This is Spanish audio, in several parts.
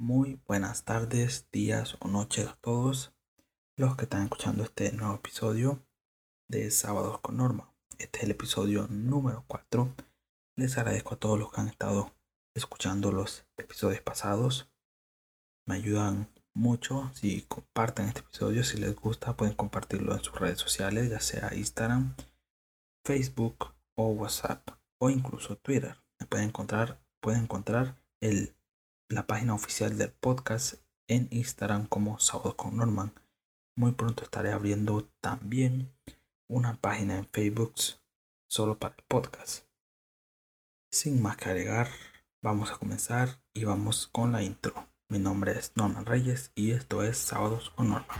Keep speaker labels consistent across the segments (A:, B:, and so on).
A: Muy buenas tardes, días o noches a todos los que están escuchando este nuevo episodio de Sábados con Norma. Este es el episodio número 4. Les agradezco a todos los que han estado escuchando los episodios pasados. Me ayudan mucho si comparten este episodio. Si les gusta, pueden compartirlo en sus redes sociales, ya sea Instagram, Facebook o WhatsApp o incluso Twitter. Me pueden encontrar, pueden encontrar el, la página oficial del podcast en Instagram como Sábados con Norman. Muy pronto estaré abriendo también una página en Facebook solo para el podcast. Sin más que agregar, vamos a comenzar y vamos con la intro. Mi nombre es Norman Reyes y esto es Sábados con Norman.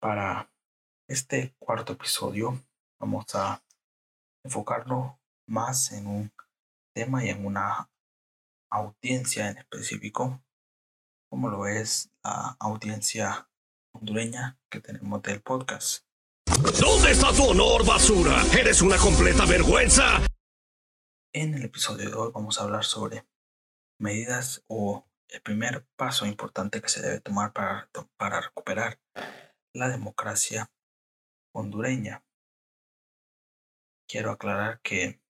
A: Para este cuarto episodio vamos a enfocarnos más en un tema y en una audiencia en específico, como lo es la audiencia hondureña que tenemos del podcast.
B: ¿Dónde está tu honor, basura? ¡Eres una completa vergüenza!
A: En el episodio de hoy vamos a hablar sobre medidas o el primer paso importante que se debe tomar para, para recuperar la democracia hondureña. Quiero aclarar que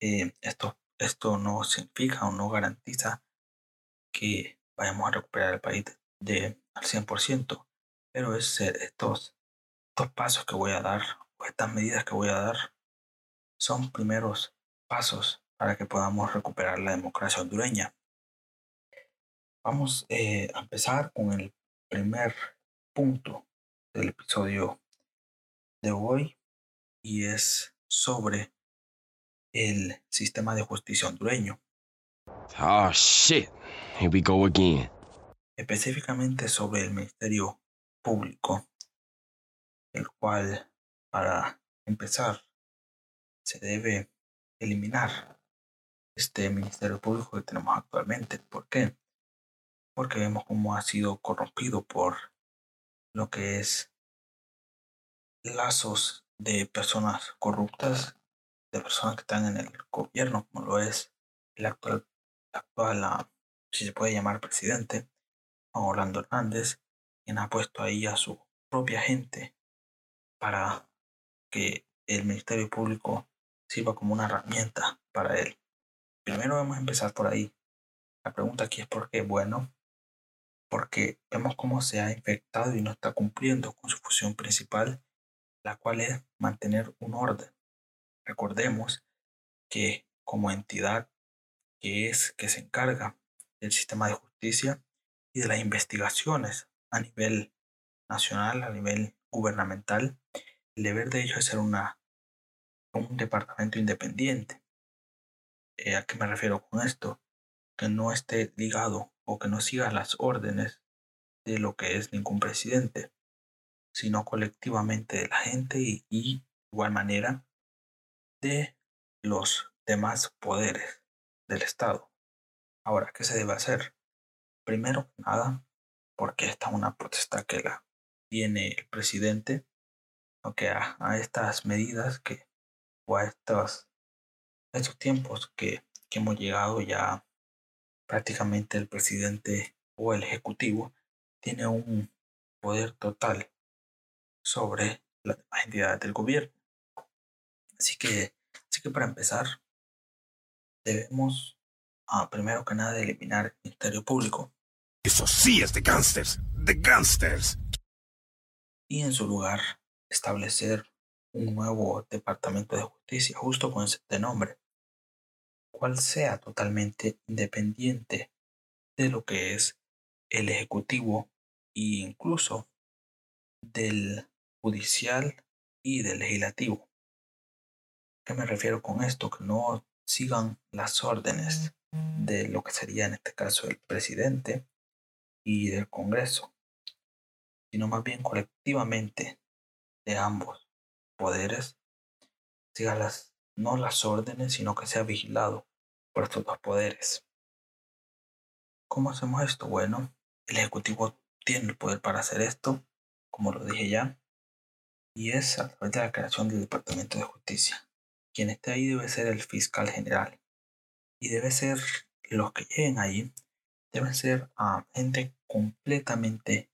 A: eh, esto, esto no significa o no garantiza que vayamos a recuperar el país de, al 100%, pero es estos estos pasos que voy a dar o estas medidas que voy a dar son primeros pasos para que podamos recuperar la democracia hondureña. Vamos eh, a empezar con el primer punto del episodio de hoy y es sobre el sistema de justicia hondureño,
B: Oh shit. Here we go again.
A: específicamente sobre el Ministerio Público el cual para empezar se debe eliminar este Ministerio Público que tenemos actualmente. ¿Por qué? Porque vemos cómo ha sido corrompido por lo que es lazos de personas corruptas, de personas que están en el gobierno, como lo es el actual, actual si se puede llamar presidente, Orlando Hernández, quien ha puesto ahí a su propia gente para que el Ministerio Público sirva como una herramienta para él. Primero vamos a empezar por ahí. La pregunta aquí es por qué. Bueno, porque vemos cómo se ha infectado y no está cumpliendo con su función principal, la cual es mantener un orden. Recordemos que como entidad que es que se encarga del sistema de justicia y de las investigaciones a nivel nacional, a nivel gubernamental, el deber de ellos es ser una, un departamento independiente. Eh, ¿A qué me refiero con esto? Que no esté ligado o que no siga las órdenes de lo que es ningún presidente, sino colectivamente de la gente y, igual manera de los demás poderes del Estado. Ahora, ¿qué se debe hacer? Primero nada, porque esta es una protesta que la tiene el presidente, aunque a, a estas medidas que, o a estos, a estos tiempos que, que hemos llegado ya prácticamente el presidente o el ejecutivo tiene un poder total sobre las demás entidades del gobierno. Así que, así que para empezar, debemos, ah, primero que nada, eliminar el Ministerio Público
B: Eso sí es de gangsters. De gangsters.
A: y en su lugar establecer un nuevo departamento de justicia justo con este nombre, cual sea totalmente independiente de lo que es el ejecutivo e incluso del judicial y del legislativo. ¿Qué me refiero con esto? Que no sigan las órdenes de lo que sería en este caso el presidente y del Congreso, sino más bien colectivamente de ambos poderes siga las no las órdenes, sino que sea vigilado por estos dos poderes. ¿Cómo hacemos esto? Bueno, el Ejecutivo tiene el poder para hacer esto, como lo dije ya, y es a través de la creación del Departamento de Justicia. Quien esté ahí debe ser el fiscal general y debe ser los que lleguen ahí, deben ser a gente completamente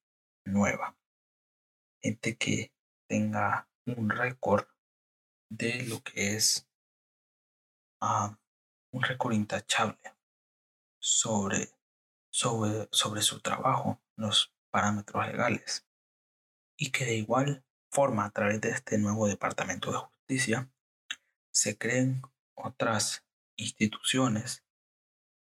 A: nueva, gente que tenga un récord de lo que es ah, un récord intachable sobre, sobre, sobre su trabajo, los parámetros legales, y que de igual forma a través de este nuevo Departamento de Justicia se creen otras instituciones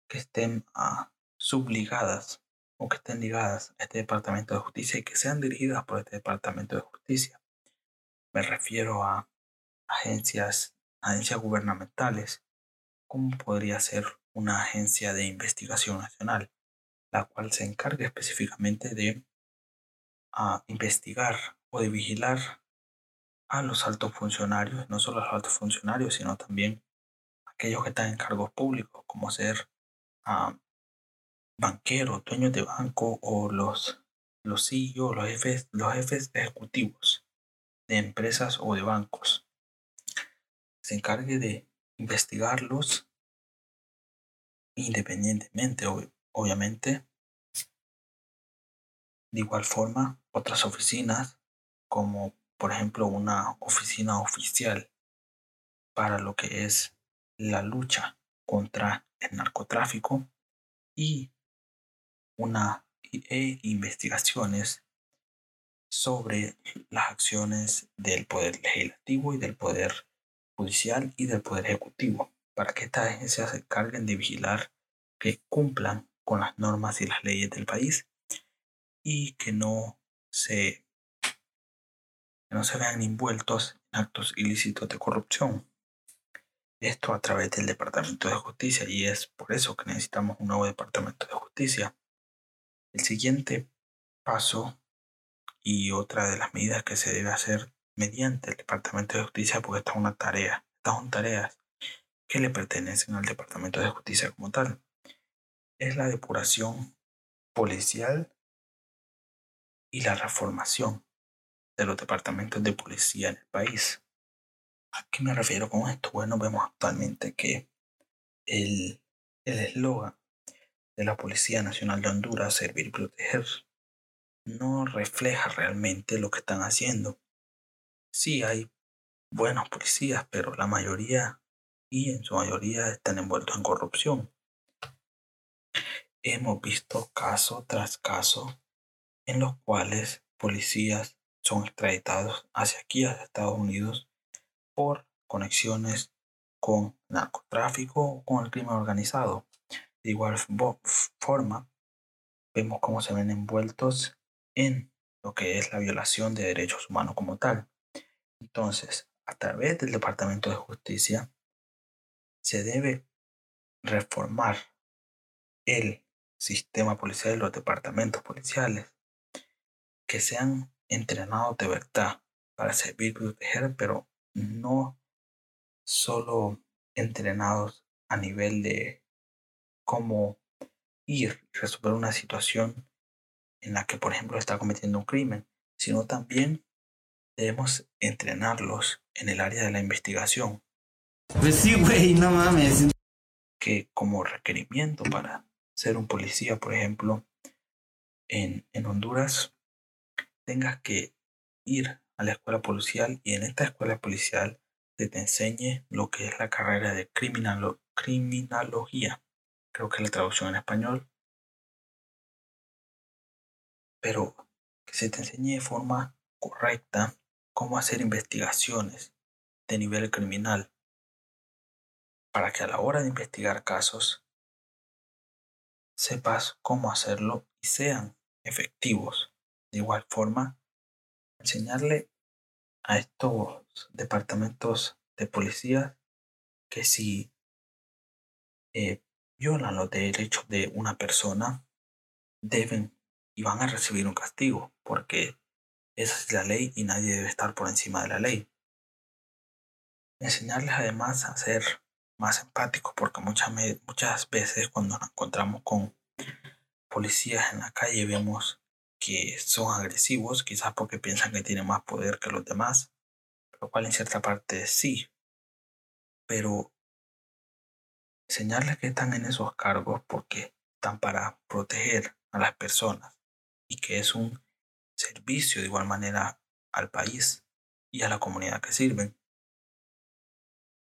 A: que estén uh, subligadas o que estén ligadas a este Departamento de Justicia y que sean dirigidas por este Departamento de Justicia. Me refiero a agencias, agencias gubernamentales, como podría ser una agencia de investigación nacional, la cual se encargue específicamente de uh, investigar o de vigilar a los altos funcionarios, no solo a los altos funcionarios, sino también aquellos que están en cargos públicos, como ser uh, banqueros, dueños de banco o los, los CEO, los jefes, los jefes ejecutivos de empresas o de bancos. Se encargue de investigarlos independientemente, obviamente. De igual forma, otras oficinas como por ejemplo una oficina oficial para lo que es la lucha contra el narcotráfico y una e investigaciones sobre las acciones del poder legislativo y del poder judicial y del poder ejecutivo para que estas agencias se encarguen de vigilar que cumplan con las normas y las leyes del país y que no se que no se vean envueltos en actos ilícitos de corrupción. Esto a través del Departamento de Justicia y es por eso que necesitamos un nuevo Departamento de Justicia. El siguiente paso y otra de las medidas que se debe hacer mediante el Departamento de Justicia, porque esta es una tarea, estas son tareas que le pertenecen al Departamento de Justicia como tal, es la depuración policial y la reformación de los departamentos de policía en el país. ¿A qué me refiero con esto? Bueno, vemos actualmente que el eslogan de la Policía Nacional de Honduras, servir y proteger, no refleja realmente lo que están haciendo. Sí hay buenos policías, pero la mayoría y en su mayoría están envueltos en corrupción. Hemos visto caso tras caso en los cuales policías son extraditados hacia aquí, hacia Estados Unidos, por conexiones con narcotráfico o con el crimen organizado. De igual forma, vemos cómo se ven envueltos en lo que es la violación de derechos humanos como tal. Entonces, a través del Departamento de Justicia, se debe reformar el sistema policial los departamentos policiales que sean entrenados de verdad para servir y proteger, pero no solo entrenados a nivel de cómo ir y resolver una situación en la que, por ejemplo, está cometiendo un crimen, sino también debemos entrenarlos en el área de la investigación.
C: Pues sí, güey, no mames.
A: Que como requerimiento para ser un policía, por ejemplo, en, en Honduras, tengas que ir a la escuela policial y en esta escuela policial se te enseñe lo que es la carrera de criminología. Creo que es la traducción en español. Pero que se te enseñe de forma correcta cómo hacer investigaciones de nivel criminal para que a la hora de investigar casos sepas cómo hacerlo y sean efectivos. De igual forma, enseñarle a estos departamentos de policía que si eh, violan los derechos de una persona, deben y van a recibir un castigo, porque esa es la ley y nadie debe estar por encima de la ley. Enseñarles además a hacer más empáticos porque muchas, muchas veces cuando nos encontramos con policías en la calle vemos que son agresivos, quizás porque piensan que tienen más poder que los demás, lo cual en cierta parte sí, pero enseñarles que están en esos cargos porque están para proteger a las personas y que es un servicio de igual manera al país y a la comunidad que sirven.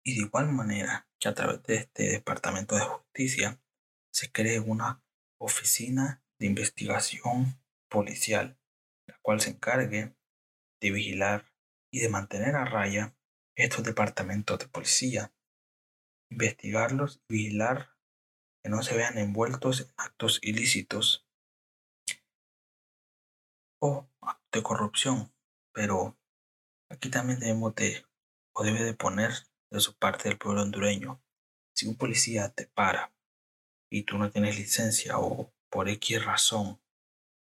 A: Y de igual manera que a través de este Departamento de Justicia se cree una oficina de investigación policial, la cual se encargue de vigilar y de mantener a raya estos departamentos de policía, investigarlos y vigilar que no se vean envueltos en actos ilícitos o de corrupción. Pero aquí también debemos de, o debe de poner de su parte del pueblo hondureño. Si un policía te para y tú no tienes licencia o por X razón,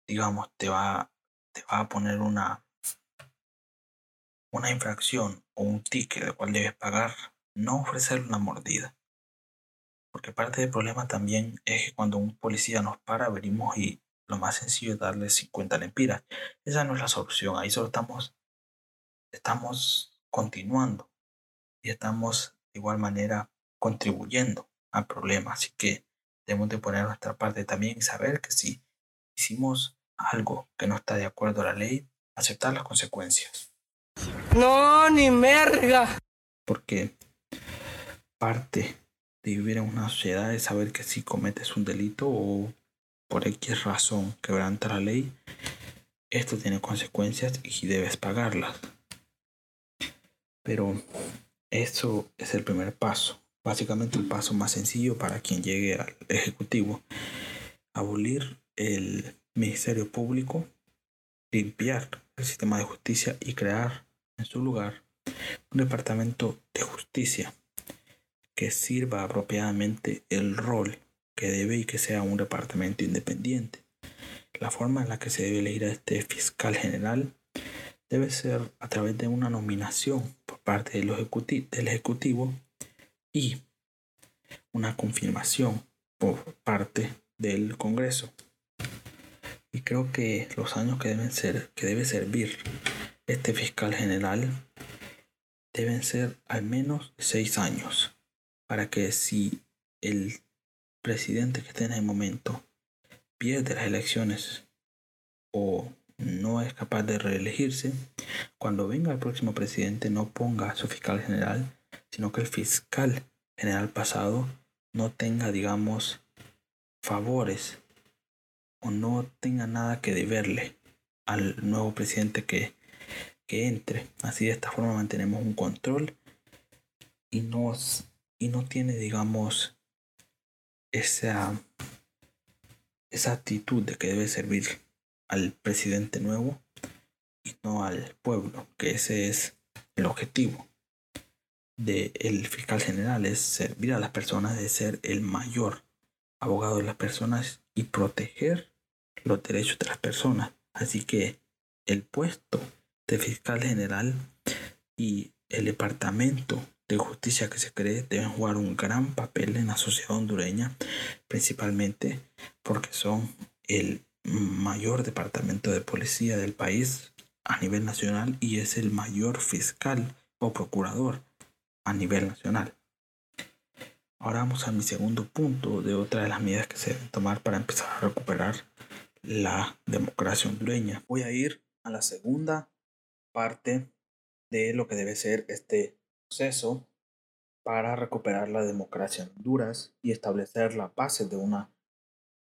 A: digamos, te va, te va a poner una, una infracción o un ticket del cual debes pagar, no ofrecerle una mordida. Porque parte del problema también es que cuando un policía nos para, venimos y lo más sencillo es darle 50 lempiras. Esa no es la solución. Ahí solo estamos, estamos continuando y estamos de igual manera contribuyendo al problema. Así que debemos de poner nuestra parte también y saber que si hicimos algo que no está de acuerdo a la ley, aceptar las consecuencias.
C: No, ni merga.
A: Porque parte de vivir en una sociedad es saber que si cometes un delito o por X razón quebranta la ley, esto tiene consecuencias y debes pagarlas. Pero eso es el primer paso. Básicamente el paso más sencillo para quien llegue al Ejecutivo. Abolir el Ministerio Público, limpiar el sistema de justicia y crear en su lugar un departamento de justicia que sirva apropiadamente el rol que debe y que sea un departamento independiente. La forma en la que se debe elegir a este fiscal general debe ser a través de una nominación por parte del, del Ejecutivo y una confirmación por parte del Congreso. Y creo que los años que deben ser, que debe servir este fiscal general deben ser al menos seis años para que si el presidente que esté en el momento pierde las elecciones o no es capaz de reelegirse, cuando venga el próximo presidente no ponga a su fiscal general, sino que el fiscal general pasado no tenga, digamos, favores o no tenga nada que deberle al nuevo presidente que, que entre. Así de esta forma mantenemos un control y, nos, y no tiene, digamos, esa, esa actitud de que debe servir al presidente nuevo y no al pueblo, que ese es el objetivo del fiscal general, es servir a las personas, de ser el mayor abogado de las personas y proteger los derechos de las personas. Así que el puesto de fiscal general y el departamento de justicia que se cree deben jugar un gran papel en la sociedad hondureña, principalmente porque son el mayor departamento de policía del país a nivel nacional y es el mayor fiscal o procurador a nivel nacional. Ahora vamos a mi segundo punto de otra de las medidas que se deben tomar para empezar a recuperar la democracia hondureña. Voy a ir a la segunda parte de lo que debe ser este proceso para recuperar la democracia en Honduras y establecer la base de una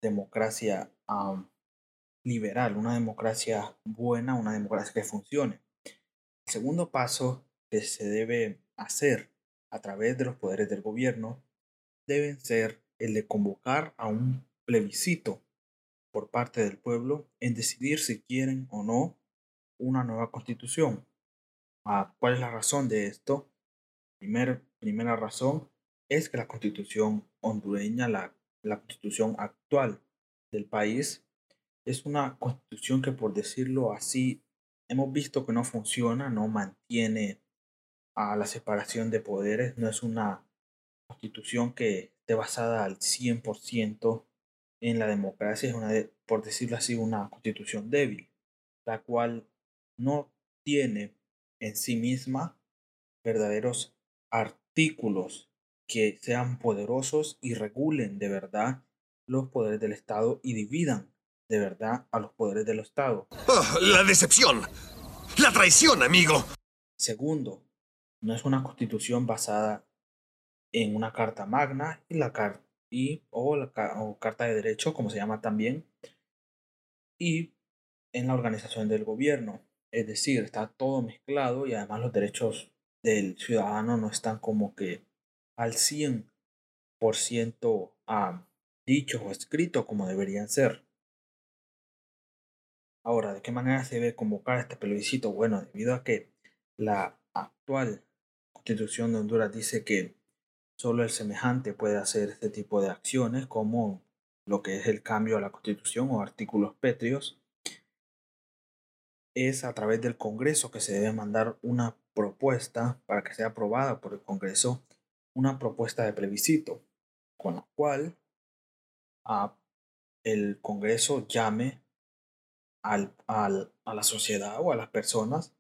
A: democracia liberal, una democracia buena, una democracia que funcione. El segundo paso que se debe hacer a través de los poderes del gobierno deben ser el de convocar a un plebiscito por parte del pueblo en decidir si quieren o no una nueva constitución. Ah, ¿Cuál es la razón de esto? Primer, primera razón es que la constitución hondureña, la, la constitución actual del país, es una constitución que por decirlo así, hemos visto que no funciona, no mantiene a la separación de poderes, no es una constitución que esté basada al 100% en la democracia es una, por decirlo así, una constitución débil, la cual no tiene en sí misma verdaderos artículos que sean poderosos y regulen de verdad los poderes del Estado y dividan de verdad a los poderes del Estado.
B: Ah, la decepción. La traición, amigo.
A: Segundo, no es una constitución basada en una carta magna y la carta y o la o carta de derecho, como se llama también, y en la organización del gobierno. Es decir, está todo mezclado y además los derechos del ciudadano no están como que al 100% a dichos o escritos como deberían ser. Ahora, ¿de qué manera se debe convocar este plebiscito? Bueno, debido a que la actual constitución de Honduras dice que solo el semejante puede hacer este tipo de acciones como lo que es el cambio a la constitución o artículos pétreos, es a través del Congreso que se debe mandar una propuesta para que sea aprobada por el Congreso, una propuesta de plebiscito, con la cual a el Congreso llame al, al, a la sociedad o a las personas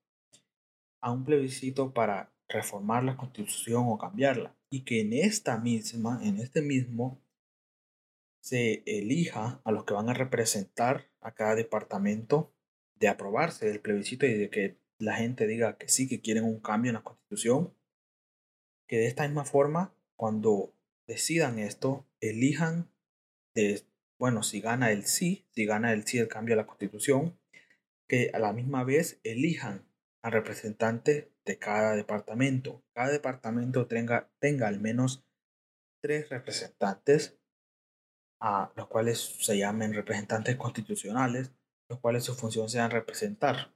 A: a un plebiscito para reformar la constitución o cambiarla y que en esta misma, en este mismo, se elija a los que van a representar a cada departamento de aprobarse el plebiscito y de que la gente diga que sí, que quieren un cambio en la constitución, que de esta misma forma, cuando decidan esto, elijan de, bueno, si gana el sí, si gana el sí el cambio a la constitución, que a la misma vez elijan al representante de cada departamento. Cada departamento tenga, tenga al menos tres representantes, a los cuales se llamen representantes constitucionales, los cuales su función sea representar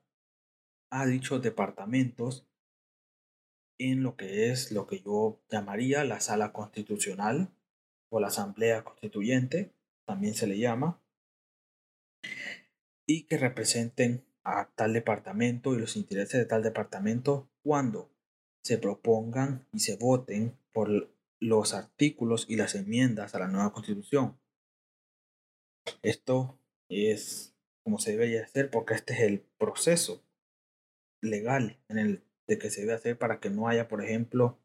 A: a dichos departamentos en lo que es lo que yo llamaría la sala constitucional o la asamblea constituyente, también se le llama, y que representen a tal departamento y los intereses de tal departamento cuando se propongan y se voten por los artículos y las enmiendas a la nueva constitución. Esto es como se debe hacer porque este es el proceso legal en el de que se debe hacer para que no haya, por ejemplo,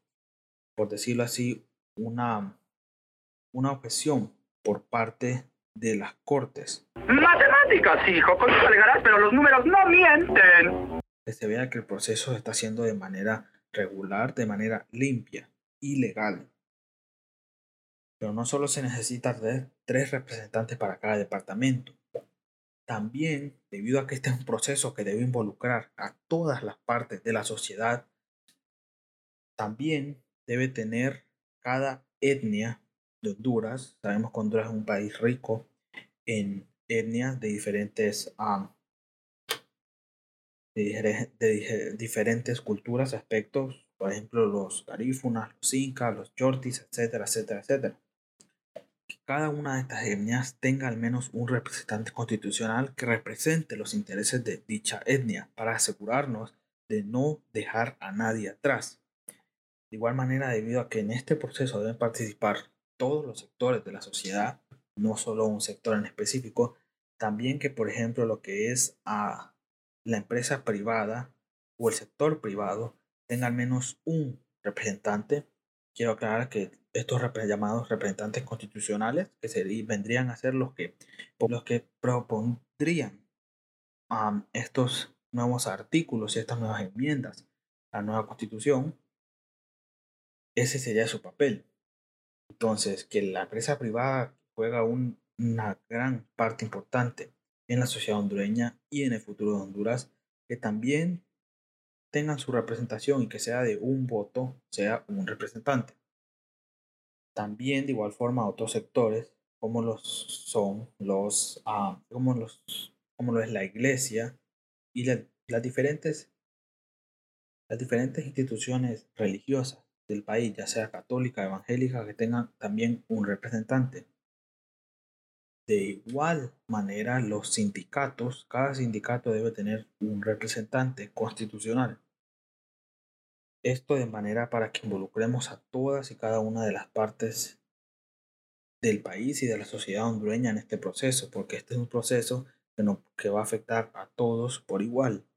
A: por decirlo así, una, una objeción por parte de las cortes.
D: Matemáticas, hijo, con eso alegarás, pero los números no mienten.
A: Que se vea que el proceso se está haciendo de manera regular, de manera limpia y legal. Pero no solo se necesita tres representantes para cada departamento. También, debido a que este es un proceso que debe involucrar a todas las partes de la sociedad, también debe tener cada etnia de Honduras. Sabemos que Honduras es un país rico en etnias de diferentes, de, diferentes culturas, aspectos, por ejemplo, los garífunas, los incas, los chortis, etcétera, etcétera, etcétera. Cada una de estas etnias tenga al menos un representante constitucional que represente los intereses de dicha etnia para asegurarnos de no dejar a nadie atrás. De igual manera, debido a que en este proceso deben participar todos los sectores de la sociedad, no solo un sector en específico, también que, por ejemplo, lo que es a la empresa privada o el sector privado tenga al menos un representante. Quiero aclarar que estos llamados representantes constitucionales, que serían, vendrían a ser los que, los que propondrían estos nuevos artículos y estas nuevas enmiendas a la nueva constitución, ese sería su papel. Entonces, que la empresa privada juega una gran parte importante en la sociedad hondureña y en el futuro de Honduras, que también tengan su representación y que sea de un voto, sea un representante. También de igual forma otros sectores como los son los ah, como los como lo es la iglesia y las diferentes las diferentes instituciones religiosas del país, ya sea católica, evangélica, que tengan también un representante. De igual manera, los sindicatos, cada sindicato debe tener un representante constitucional. Esto de manera para que involucremos a todas y cada una de las partes del país y de la sociedad hondureña en este proceso, porque este es un proceso que, no, que va a afectar a todos por igual.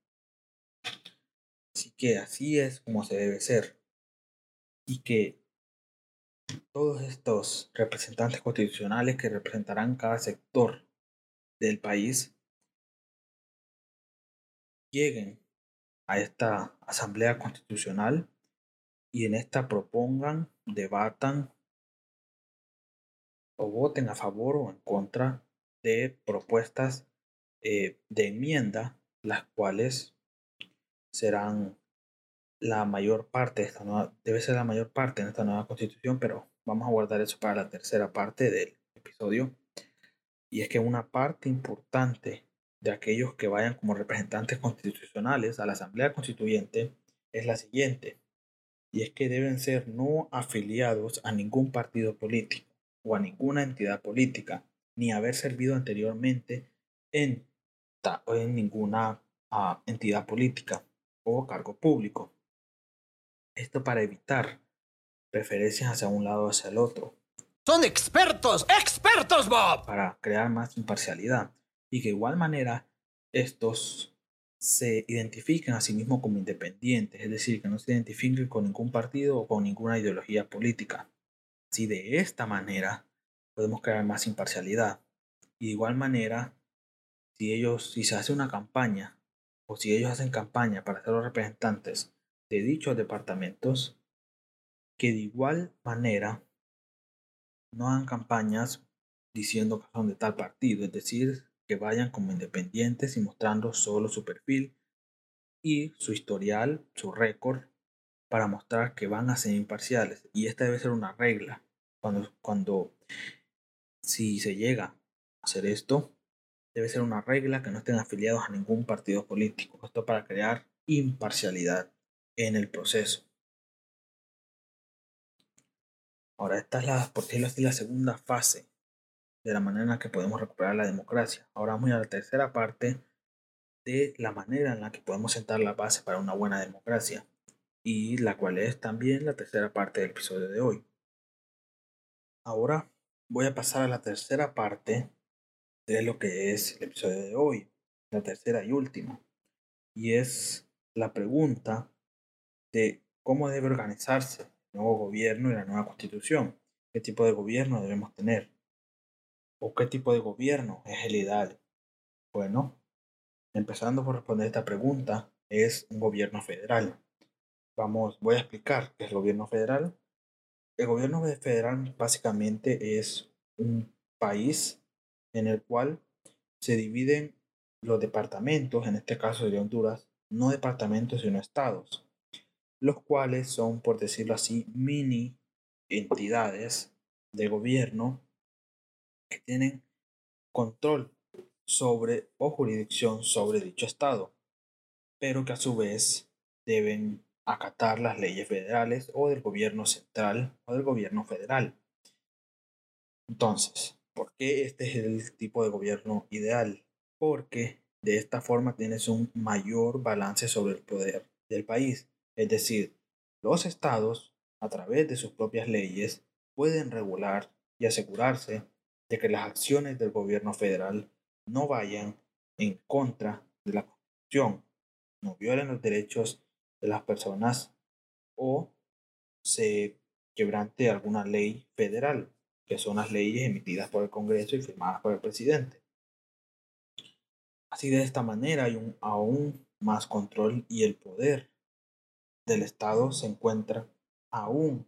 A: Así que así es como se debe ser. Y que todos estos representantes constitucionales que representarán cada sector del país lleguen a esta asamblea constitucional y en esta propongan, debatan o voten a favor o en contra de propuestas eh, de enmienda, las cuales serán la mayor parte de esta nueva, debe ser la mayor parte en esta nueva constitución, pero vamos a guardar eso para la tercera parte del episodio. Y es que una parte importante de aquellos que vayan como representantes constitucionales a la Asamblea Constituyente es la siguiente, y es que deben ser no afiliados a ningún partido político o a ninguna entidad política, ni haber servido anteriormente en, en ninguna uh, entidad política o cargo público. Esto para evitar preferencias hacia un lado o hacia el otro.
C: Son expertos, expertos, Bob.
A: Para crear más imparcialidad y que de igual manera estos se identifiquen a sí mismos como independientes, es decir, que no se identifiquen con ningún partido o con ninguna ideología política. Si de esta manera podemos crear más imparcialidad. Y de igual manera, si ellos, si se hace una campaña o si ellos hacen campaña para ser los representantes de dichos departamentos, que de igual manera no hagan campañas diciendo que son de tal partido, es decir, que vayan como independientes y mostrando solo su perfil y su historial, su récord, para mostrar que van a ser imparciales. Y esta debe ser una regla. Cuando, cuando si se llega a hacer esto, debe ser una regla que no estén afiliados a ningún partido político. Esto para crear imparcialidad en el proceso. Ahora, esta es la, por decirlo así, la segunda fase de la manera en la que podemos recuperar la democracia. Ahora vamos a la tercera parte de la manera en la que podemos sentar la base para una buena democracia y la cual es también la tercera parte del episodio de hoy. Ahora voy a pasar a la tercera parte de lo que es el episodio de hoy, la tercera y última, y es la pregunta de cómo debe organizarse el nuevo gobierno y la nueva constitución, qué tipo de gobierno debemos tener o qué tipo de gobierno es el ideal. Bueno, empezando por responder esta pregunta, es un gobierno federal. Vamos, voy a explicar qué es gobierno federal. El gobierno federal básicamente es un país en el cual se dividen los departamentos, en este caso de Honduras, no departamentos sino estados, los cuales son, por decirlo así, mini entidades de gobierno que tienen control sobre o jurisdicción sobre dicho estado, pero que a su vez deben acatar las leyes federales o del gobierno central o del gobierno federal. Entonces, ¿por qué este es el tipo de gobierno ideal? Porque de esta forma tienes un mayor balance sobre el poder del país. Es decir, los estados, a través de sus propias leyes, pueden regular y asegurarse de que las acciones del gobierno federal no vayan en contra de la Constitución, no violen los derechos de las personas o se quebrante alguna ley federal que son las leyes emitidas por el Congreso y firmadas por el presidente. Así de esta manera hay un aún más control y el poder del Estado se encuentra aún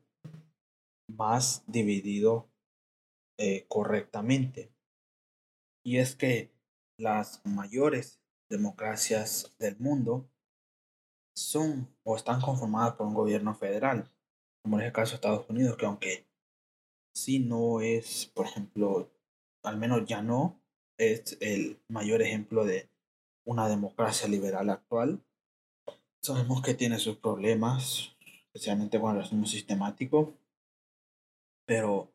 A: más dividido eh, correctamente. Y es que las mayores democracias del mundo son o están conformadas por un gobierno federal, como es el caso de Estados Unidos, que aunque si no es, por ejemplo, al menos ya no, es el mayor ejemplo de una democracia liberal actual. Sabemos que tiene sus problemas, especialmente con el racismo sistemático, pero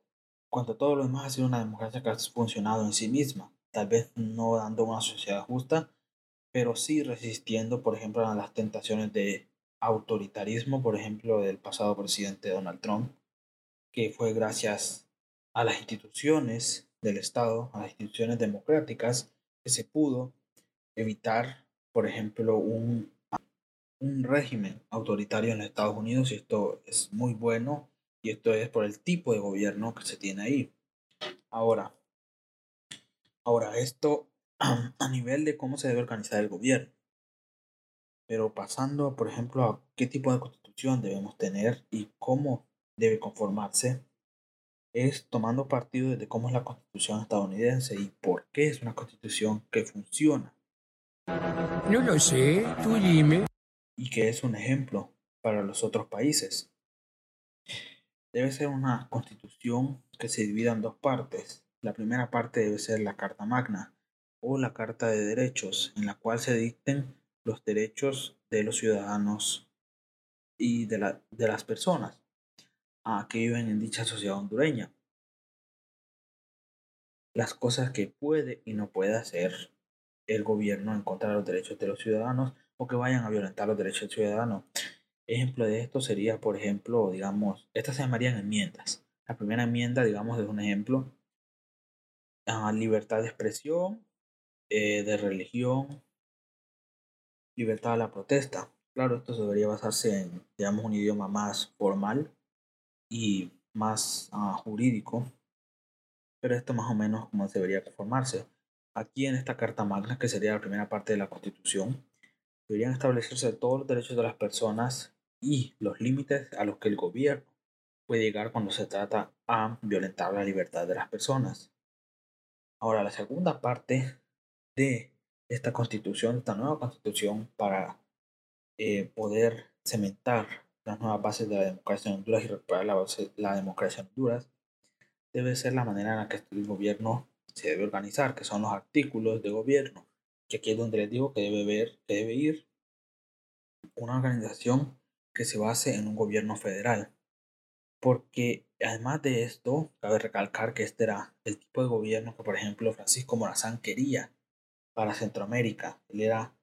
A: cuando todo lo demás ha sido una democracia que ha funcionado en sí misma, tal vez no dando una sociedad justa, pero sí resistiendo, por ejemplo, a las tentaciones de autoritarismo, por ejemplo, del pasado presidente Donald Trump, que fue gracias a las instituciones del Estado, a las instituciones democráticas, que se pudo evitar, por ejemplo, un, un régimen autoritario en los Estados Unidos y esto es muy bueno y esto es por el tipo de gobierno que se tiene ahí. Ahora, ahora esto a nivel de cómo se debe organizar el gobierno. Pero pasando, por ejemplo, a qué tipo de constitución debemos tener y cómo debe conformarse, es tomando partido de cómo es la constitución estadounidense y por qué es una constitución que funciona.
C: No lo sé, tú dime.
A: Y que es un ejemplo para los otros países. Debe ser una constitución que se divida en dos partes. La primera parte debe ser la Carta Magna o la Carta de Derechos, en la cual se dicten los derechos de los ciudadanos y de, la, de las personas a que viven en dicha sociedad hondureña. Las cosas que puede y no puede hacer el gobierno en contra de los derechos de los ciudadanos o que vayan a violentar los derechos del ciudadano. Ejemplo de esto sería, por ejemplo, digamos, estas se llamarían enmiendas. La primera enmienda, digamos, es un ejemplo, a libertad de expresión, eh, de religión, libertad a la protesta. Claro, esto debería basarse en, digamos, un idioma más formal y más uh, jurídico, pero esto más o menos como debería conformarse. Aquí en esta Carta Magna, que sería la primera parte de la Constitución, deberían establecerse todos los derechos de las personas y los límites a los que el gobierno puede llegar cuando se trata a violentar la libertad de las personas. Ahora, la segunda parte de esta constitución, esta nueva constitución, para eh, poder cementar las nuevas bases de la democracia en Honduras y recuperar la, base, la democracia en Honduras, debe ser la manera en la que el gobierno se debe organizar, que son los artículos de gobierno, que aquí es donde les digo que debe, ver, que debe ir una organización que se base en un gobierno federal. Porque además de esto, cabe recalcar que este era el tipo de gobierno que, por ejemplo, Francisco Morazán quería para Centroamérica. Él era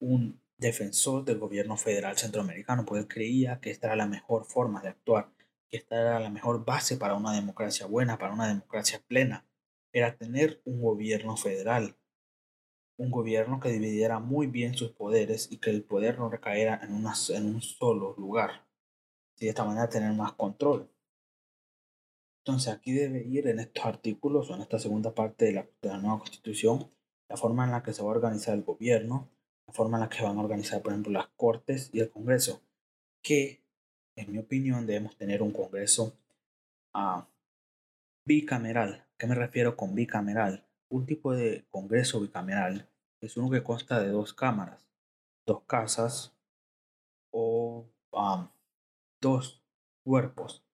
A: un defensor del gobierno federal centroamericano, porque él creía que esta era la mejor forma de actuar, que esta era la mejor base para una democracia buena, para una democracia plena, era tener un gobierno federal, un gobierno que dividiera muy bien sus poderes y que el poder no recaera en, una, en un solo lugar, y de esta manera tener más control. Entonces aquí debe ir en estos artículos o en esta segunda parte de la, de la nueva constitución la forma en la que se va a organizar el gobierno, la forma en la que van a organizar, por ejemplo, las cortes y el Congreso, que, en mi opinión, debemos tener un Congreso uh, bicameral. ¿Qué me refiero con bicameral? Un tipo de Congreso bicameral es uno que consta de dos cámaras, dos casas o dos cuerpos.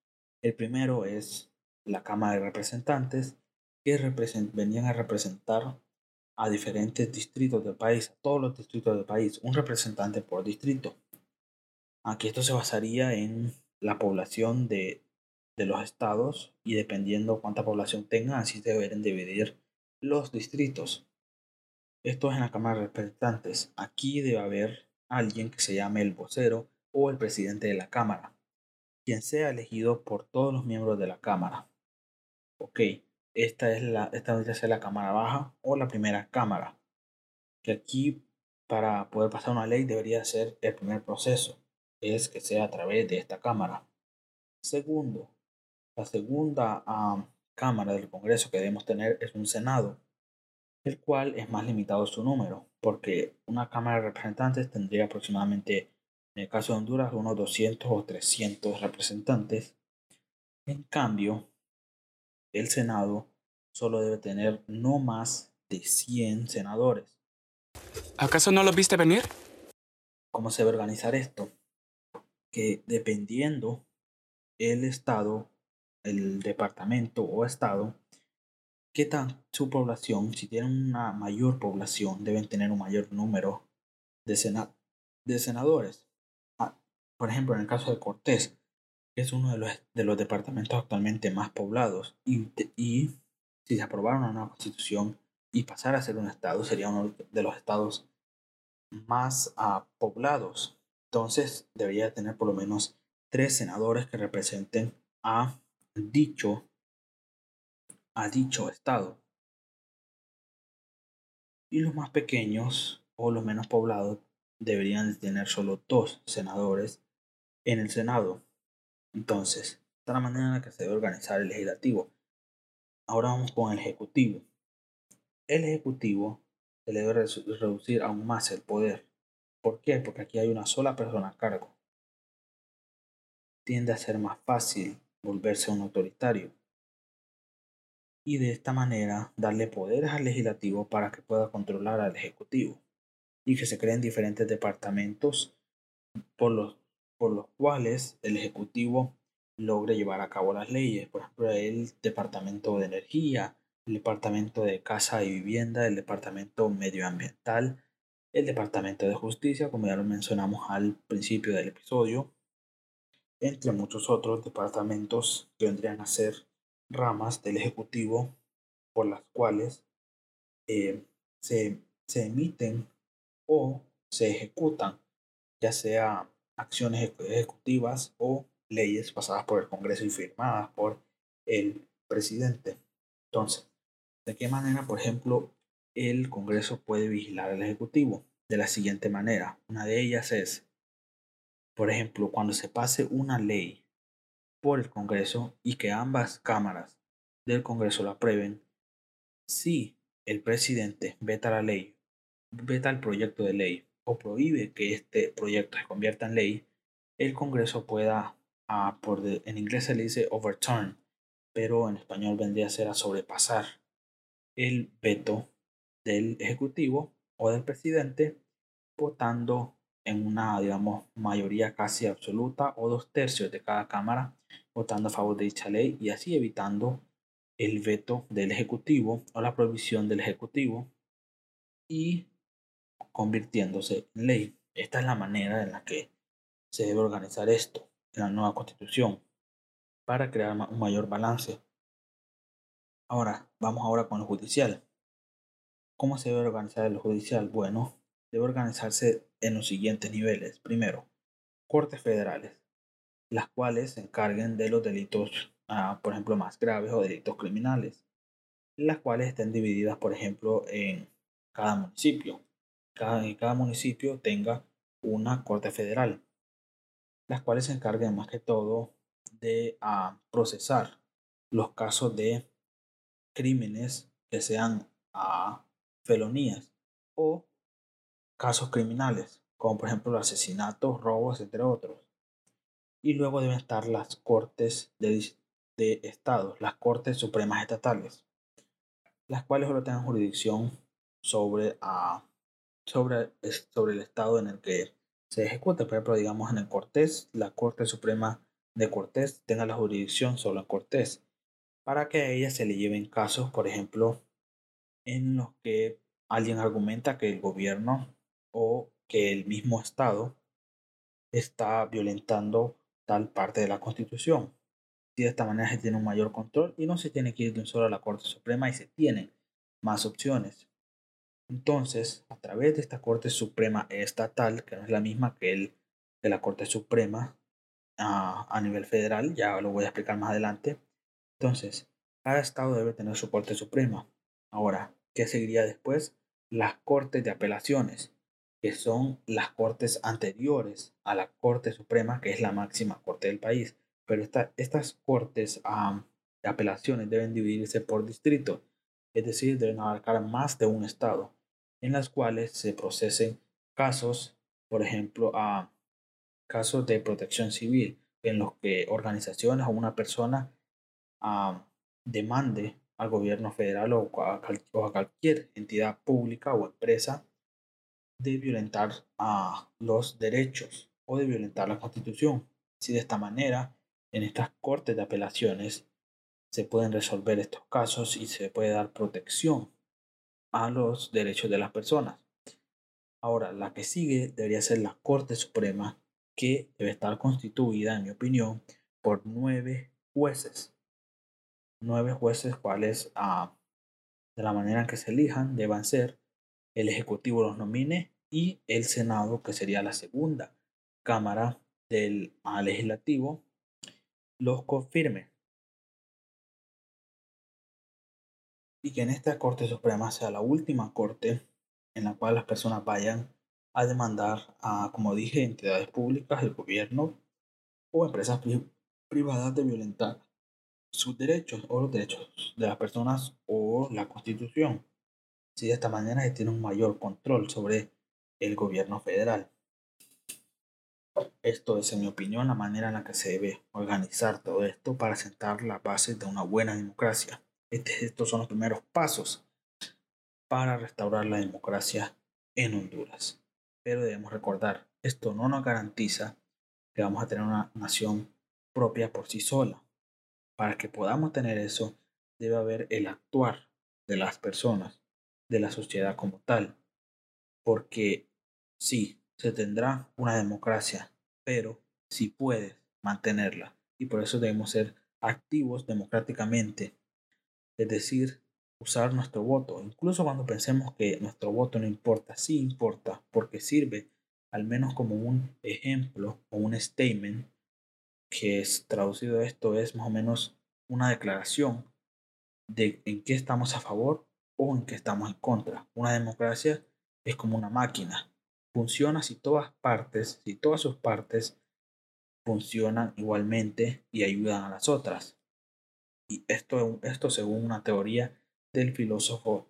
A: El primero es la Cámara de Representantes, que venían a representar a diferentes distritos del país, a todos los distritos del país, un representante por distrito. Aquí esto se basaría en la población de, de los estados y dependiendo cuánta población tengan, así se deberían dividir los distritos. Esto es en la Cámara de Representantes. Aquí debe haber alguien que se llame el vocero o el presidente de la Cámara, quien sea elegido por todos los miembros de la Cámara. Ok, esta es la, esta debería ser la cámara baja o la primera cámara. Que aquí, para poder pasar una ley, debería ser el primer proceso, es que sea a través de esta cámara. Segundo, la segunda cámara del Congreso que debemos tener es un Senado, el cual es más limitado su número, porque una Cámara de Representantes tendría aproximadamente, en el caso de Honduras, unos 200 o 300 representantes. En cambio, el Senado solo debe tener no más de 100 senadores.
E: ¿Acaso no lo viste venir?
A: ¿Cómo se va a organizar esto? Que dependiendo el estado, el departamento o estado, qué tan su población, si tienen una mayor población, deben tener un mayor número de, de senadores. Ah, por ejemplo, en el caso de Cortés, es uno de los, de los departamentos actualmente más poblados y, y si se aprobara una nueva constitución y pasara a ser un estado, sería uno de los estados más uh, poblados. Entonces debería tener por lo menos tres senadores que representen a dicho, a dicho estado. Y los más pequeños o los menos poblados deberían tener solo dos senadores en el Senado. Entonces, esta es la manera en la que se debe organizar el legislativo. Ahora vamos con el ejecutivo. El ejecutivo se le debe reducir aún más el poder. ¿Por qué? Porque aquí hay una sola persona a cargo. Tiende a ser más fácil volverse un autoritario. Y de esta manera darle poderes al legislativo para que pueda controlar al ejecutivo. Y que se creen diferentes departamentos por los, por los cuales el ejecutivo logre llevar a cabo las leyes. Por ejemplo, el departamento de energía, el departamento de casa y vivienda, el departamento medioambiental, el Departamento de Justicia, como ya lo mencionamos al principio del episodio, entre muchos otros departamentos que vendrían a ser ramas del Ejecutivo por las cuales eh, se, se emiten o se ejecutan ya sea acciones ejecutivas o leyes pasadas por el Congreso y firmadas por el presidente. Entonces, ¿de qué manera, por ejemplo, el Congreso puede vigilar al Ejecutivo de la siguiente manera. Una de ellas es, por ejemplo, cuando se pase una ley por el Congreso y que ambas cámaras del Congreso la aprueben, si el presidente veta la ley, veta el proyecto de ley o prohíbe que este proyecto se convierta en ley, el Congreso pueda, ah, por en inglés se le dice overturn, pero en español vendría a ser a sobrepasar el veto del Ejecutivo o del presidente votando en una, digamos, mayoría casi absoluta o dos tercios de cada Cámara votando a favor de dicha ley y así evitando el veto del Ejecutivo o la prohibición del Ejecutivo y convirtiéndose en ley. Esta es la manera en la que se debe organizar esto en la nueva constitución para crear un mayor balance. Ahora, vamos ahora con lo judicial. ¿Cómo se debe organizar el judicial? Bueno, debe organizarse en los siguientes niveles. Primero, cortes federales, las cuales se encarguen de los delitos, ah, por ejemplo, más graves o delitos criminales, las cuales estén divididas, por ejemplo, en cada municipio. Cada, en cada municipio tenga una corte federal, las cuales se encarguen más que todo de ah, procesar los casos de crímenes que sean ah, felonías o casos criminales, como por ejemplo asesinatos, robos, entre otros. Y luego deben estar las cortes de, de estados, las cortes supremas estatales, las cuales solo tengan jurisdicción sobre, ah, sobre, sobre el estado en el que se ejecute. Por ejemplo, digamos en el Cortés, la Corte Suprema de Cortés tenga la jurisdicción sobre el Cortés, para que a ella se le lleven casos, por ejemplo, en los que alguien argumenta que el gobierno o que el mismo Estado está violentando tal parte de la Constitución. De esta manera se tiene un mayor control y no se tiene que ir de un solo a la Corte Suprema y se tienen más opciones. Entonces, a través de esta Corte Suprema estatal, que no es la misma que el de la Corte Suprema a, a nivel federal, ya lo voy a explicar más adelante. Entonces, cada estado debe tener su Corte Suprema. Ahora, ¿qué seguiría después? Las Cortes de Apelaciones que son las cortes anteriores a la Corte Suprema, que es la máxima corte del país. Pero estas cortes de apelaciones deben dividirse por distrito, es decir, deben abarcar más de un estado, en las cuales se procesen casos, por ejemplo, a casos de protección civil, en los que organizaciones o una persona demande al gobierno federal o a cualquier entidad pública o empresa de violentar a los derechos o de violentar la constitución. Si de esta manera, en estas cortes de apelaciones, se pueden resolver estos casos y se puede dar protección a los derechos de las personas. Ahora, la que sigue debería ser la Corte Suprema, que debe estar constituida, en mi opinión, por nueve jueces. Nueve jueces cuales, ah, de la manera en que se elijan, deban ser el Ejecutivo los nomine y el Senado, que sería la segunda Cámara del ah, Legislativo los confirme. Y que en esta Corte Suprema sea la última corte en la cual las personas vayan a demandar a, como dije, entidades públicas, el gobierno o empresas privadas de violentar sus derechos o los derechos de las personas o la constitución. Si de esta manera se tiene un mayor control sobre el gobierno federal. Esto es, en mi opinión, la manera en la que se debe organizar todo esto para sentar las bases de una buena democracia. Este, estos son los primeros pasos para restaurar la democracia en Honduras. Pero debemos recordar, esto no nos garantiza que vamos a tener una nación propia por sí sola. Para que podamos tener eso, debe haber el actuar de las personas, de la sociedad como tal. Porque sí, se tendrá una democracia, pero si puedes mantenerla. Y por eso debemos ser activos democráticamente. Es decir, usar nuestro voto, incluso cuando pensemos que nuestro voto no importa, sí importa, porque sirve al menos como un ejemplo o un statement, que es traducido esto es más o menos una declaración de en qué estamos a favor o en qué estamos en contra. Una democracia es como una máquina, funciona si todas partes, si todas sus partes funcionan igualmente y ayudan a las otras. Y esto, esto según una teoría del filósofo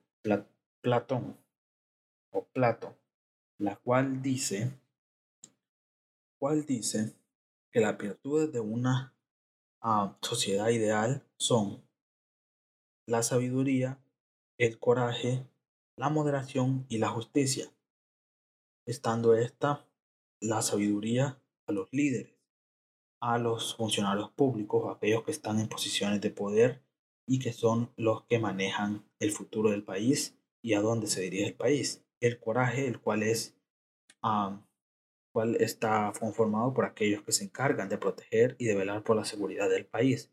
A: Platón o Plato, la cual dice, cual dice que las virtudes de una ah, sociedad ideal son la sabiduría, el coraje, la moderación y la justicia, estando esta la sabiduría a los líderes, a los funcionarios públicos, a aquellos que están en posiciones de poder y que son los que manejan el futuro del país y a dónde se dirige el país. El coraje, el cual es cual está conformado por aquellos que se encargan de proteger y de velar por la seguridad del país,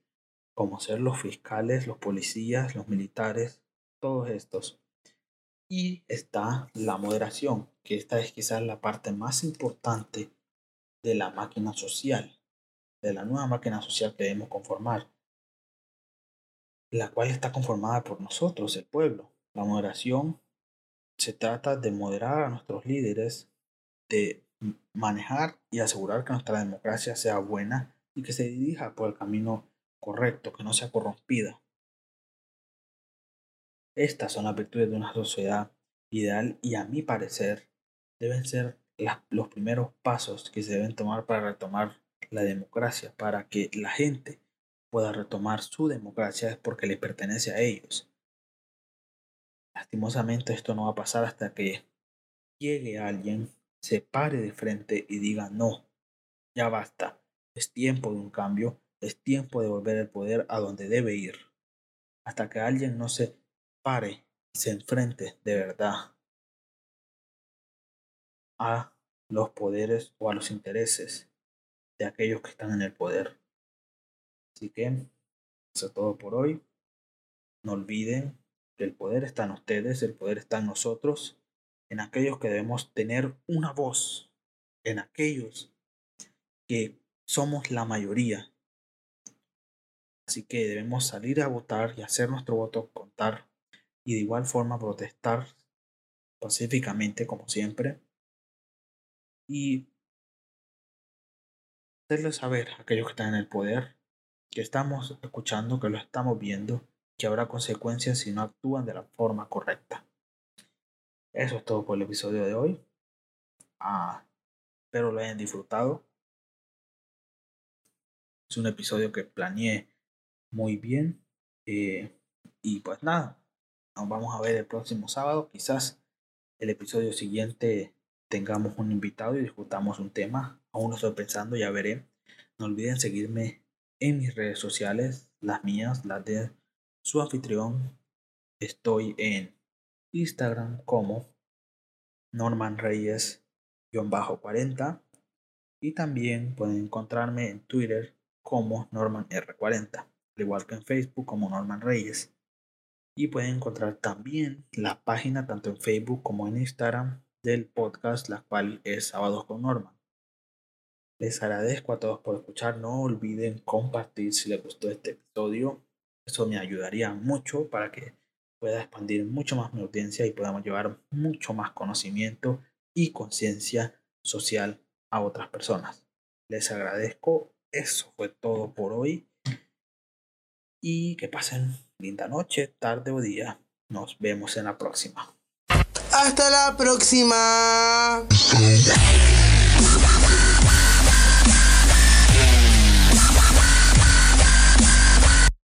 A: como ser los fiscales, los policías, los militares, todos estos. Y está la moderación, que esta es quizás la parte más importante de la máquina social, de la nueva máquina social que debemos conformar, la cual está conformada por nosotros, el pueblo. La moderación se trata de moderar a nuestros líderes, de manejar y asegurar que nuestra democracia sea buena y que se dirija por el camino correcto, que no sea corrompida. Estas son las virtudes de una sociedad ideal y a mi parecer deben ser los primeros pasos que se deben tomar para retomar la democracia, para que la gente pueda retomar su democracia es porque le pertenece a ellos. Lastimosamente esto no va a pasar hasta que llegue alguien, se pare de frente y diga no, ya basta, es tiempo de un cambio, es tiempo de volver el poder a donde debe ir. Hasta que alguien no se pare y se enfrente de verdad a los poderes o a los intereses de aquellos que están en el poder. Así que eso es todo por hoy. No olviden que el poder está en ustedes, el poder está en nosotros, en aquellos que debemos tener una voz, en aquellos que somos la mayoría. Así que debemos salir a votar y hacer nuestro voto contar y de igual forma protestar pacíficamente como siempre y hacerles saber a aquellos que están en el poder que estamos escuchando, que lo estamos viendo, que habrá consecuencias si no actúan de la forma correcta. Eso es todo por el episodio de hoy. Ah, espero lo hayan disfrutado. Es un episodio que planeé muy bien. Eh, y pues nada, nos vamos a ver el próximo sábado. Quizás el episodio siguiente tengamos un invitado y discutamos un tema. Aún lo estoy pensando, ya veré. No olviden seguirme en mis redes sociales, las mías, las de su anfitrión. Estoy en Instagram como Norman Reyes-40 y también pueden encontrarme en Twitter como Norman R40, al igual que en Facebook como Norman Reyes. Y pueden encontrar también la página tanto en Facebook como en Instagram del podcast, la cual es Sábados con Norman. Les agradezco a todos por escuchar. No olviden compartir si les gustó este episodio. Eso me ayudaría mucho para que pueda expandir mucho más mi audiencia y podamos llevar mucho más conocimiento y conciencia social a otras personas. Les agradezco. Eso fue todo por hoy. Y que pasen linda noche, tarde o día. Nos vemos en la próxima.
F: Hasta la próxima.